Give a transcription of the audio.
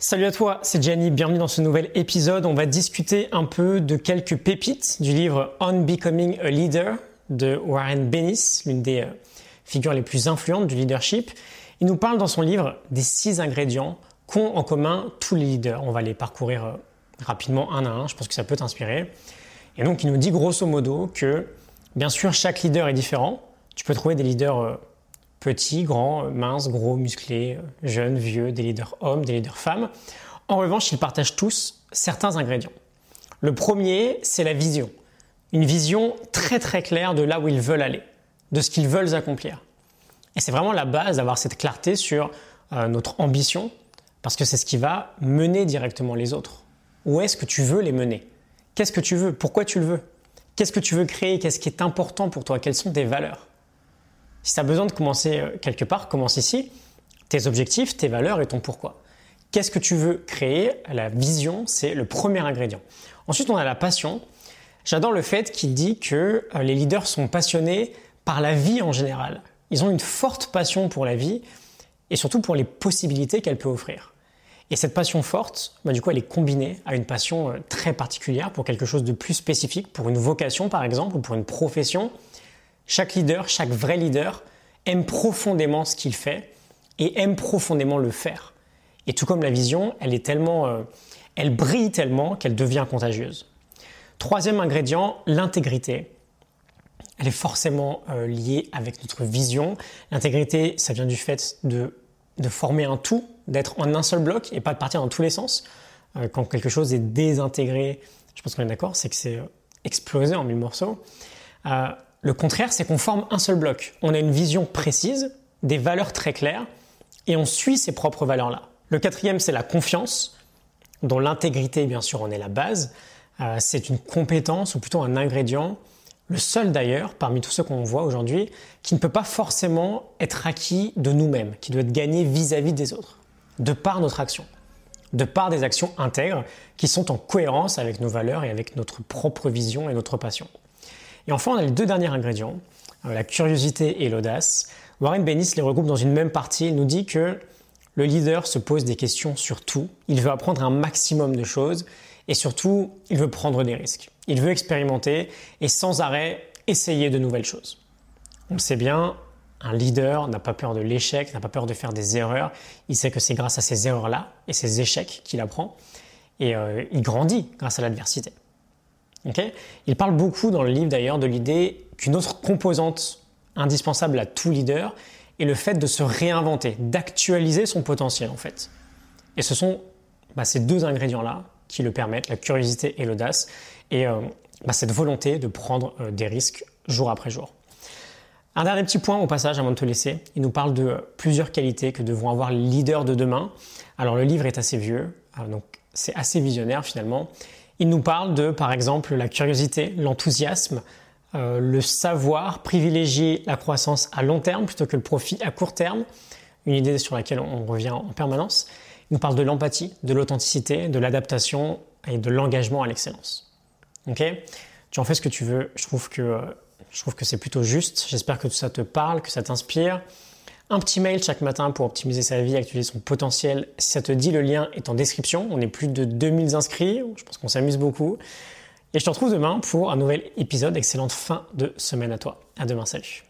Salut à toi, c'est Gianni, bienvenue dans ce nouvel épisode. On va discuter un peu de quelques pépites du livre On Becoming a Leader de Warren Bennis, l'une des euh, figures les plus influentes du leadership. Il nous parle dans son livre des six ingrédients qu'ont en commun tous les leaders. On va les parcourir euh, rapidement un à un, je pense que ça peut t'inspirer. Et donc il nous dit grosso modo que bien sûr chaque leader est différent. Tu peux trouver des leaders euh, petits, grands, minces, gros, musclés, jeunes, vieux, des leaders hommes, des leaders femmes. En revanche, ils partagent tous certains ingrédients. Le premier, c'est la vision. Une vision très très claire de là où ils veulent aller, de ce qu'ils veulent accomplir. Et c'est vraiment la base d'avoir cette clarté sur euh, notre ambition, parce que c'est ce qui va mener directement les autres. Où est-ce que tu veux les mener? Qu'est-ce que tu veux? Pourquoi tu le veux? Qu'est-ce que tu veux créer? Qu'est-ce qui est important pour toi? Quelles sont tes valeurs? Si tu as besoin de commencer euh, quelque part, commence ici. Tes objectifs, tes valeurs et ton pourquoi. Qu'est-ce que tu veux créer? La vision, c'est le premier ingrédient. Ensuite, on a la passion. J'adore le fait qu'il dit que euh, les leaders sont passionnés par la vie en général. Ils ont une forte passion pour la vie et surtout pour les possibilités qu'elle peut offrir. Et cette passion forte, bah, du coup, elle est combinée à une passion euh, très particulière pour quelque chose de plus spécifique, pour une vocation par exemple, ou pour une profession. Chaque leader, chaque vrai leader aime profondément ce qu'il fait et aime profondément le faire. Et tout comme la vision, elle est tellement, euh, elle brille tellement qu'elle devient contagieuse. Troisième ingrédient, l'intégrité. Elle est forcément euh, liée avec notre vision. L'intégrité, ça vient du fait de, de former un tout, d'être en un seul bloc et pas de partir dans tous les sens. Euh, quand quelque chose est désintégré, je pense qu'on est d'accord, c'est que c'est explosé en mille morceaux. Le contraire, c'est qu'on forme un seul bloc. On a une vision précise, des valeurs très claires, et on suit ces propres valeurs-là. Le quatrième, c'est la confiance, dont l'intégrité, bien sûr, en est la base. Euh, c'est une compétence, ou plutôt un ingrédient, le seul d'ailleurs, parmi tous ceux qu'on voit aujourd'hui, qui ne peut pas forcément être acquis de nous-mêmes, qui doit être gagné vis-à-vis des autres, de par notre action, de par des actions intègres qui sont en cohérence avec nos valeurs et avec notre propre vision et notre passion. Et enfin, on a les deux derniers ingrédients, euh, la curiosité et l'audace. Warren Bennis les regroupe dans une même partie. Il nous dit que le leader se pose des questions sur tout. Il veut apprendre un maximum de choses et surtout, il veut prendre des risques. Il veut expérimenter et sans arrêt essayer de nouvelles choses. On sait bien, un leader n'a pas peur de l'échec, n'a pas peur de faire des erreurs. Il sait que c'est grâce à ces erreurs-là et ces échecs qu'il apprend. Et euh, il grandit grâce à l'adversité il parle beaucoup dans le livre d'ailleurs de l'idée qu'une autre composante indispensable à tout leader est le fait de se réinventer, d'actualiser son potentiel en fait. Et ce sont bah, ces deux ingrédients-là qui le permettent, la curiosité et l'audace, et euh, bah, cette volonté de prendre euh, des risques jour après jour. Un dernier petit point au passage avant de te laisser, il nous parle de plusieurs qualités que devront avoir les leaders de demain. Alors le livre est assez vieux, euh, donc c'est assez visionnaire finalement. Il nous parle de, par exemple, la curiosité, l'enthousiasme, euh, le savoir privilégier la croissance à long terme plutôt que le profit à court terme, une idée sur laquelle on revient en permanence. Il nous parle de l'empathie, de l'authenticité, de l'adaptation et de l'engagement à l'excellence. Ok? Tu en fais ce que tu veux. Je trouve que, je trouve que c'est plutôt juste. J'espère que tout ça te parle, que ça t'inspire un petit mail chaque matin pour optimiser sa vie, actualiser son potentiel. Si ça te dit, le lien est en description. On est plus de 2000 inscrits. Je pense qu'on s'amuse beaucoup. Et je te retrouve demain pour un nouvel épisode. Excellente fin de semaine à toi. À demain. Salut.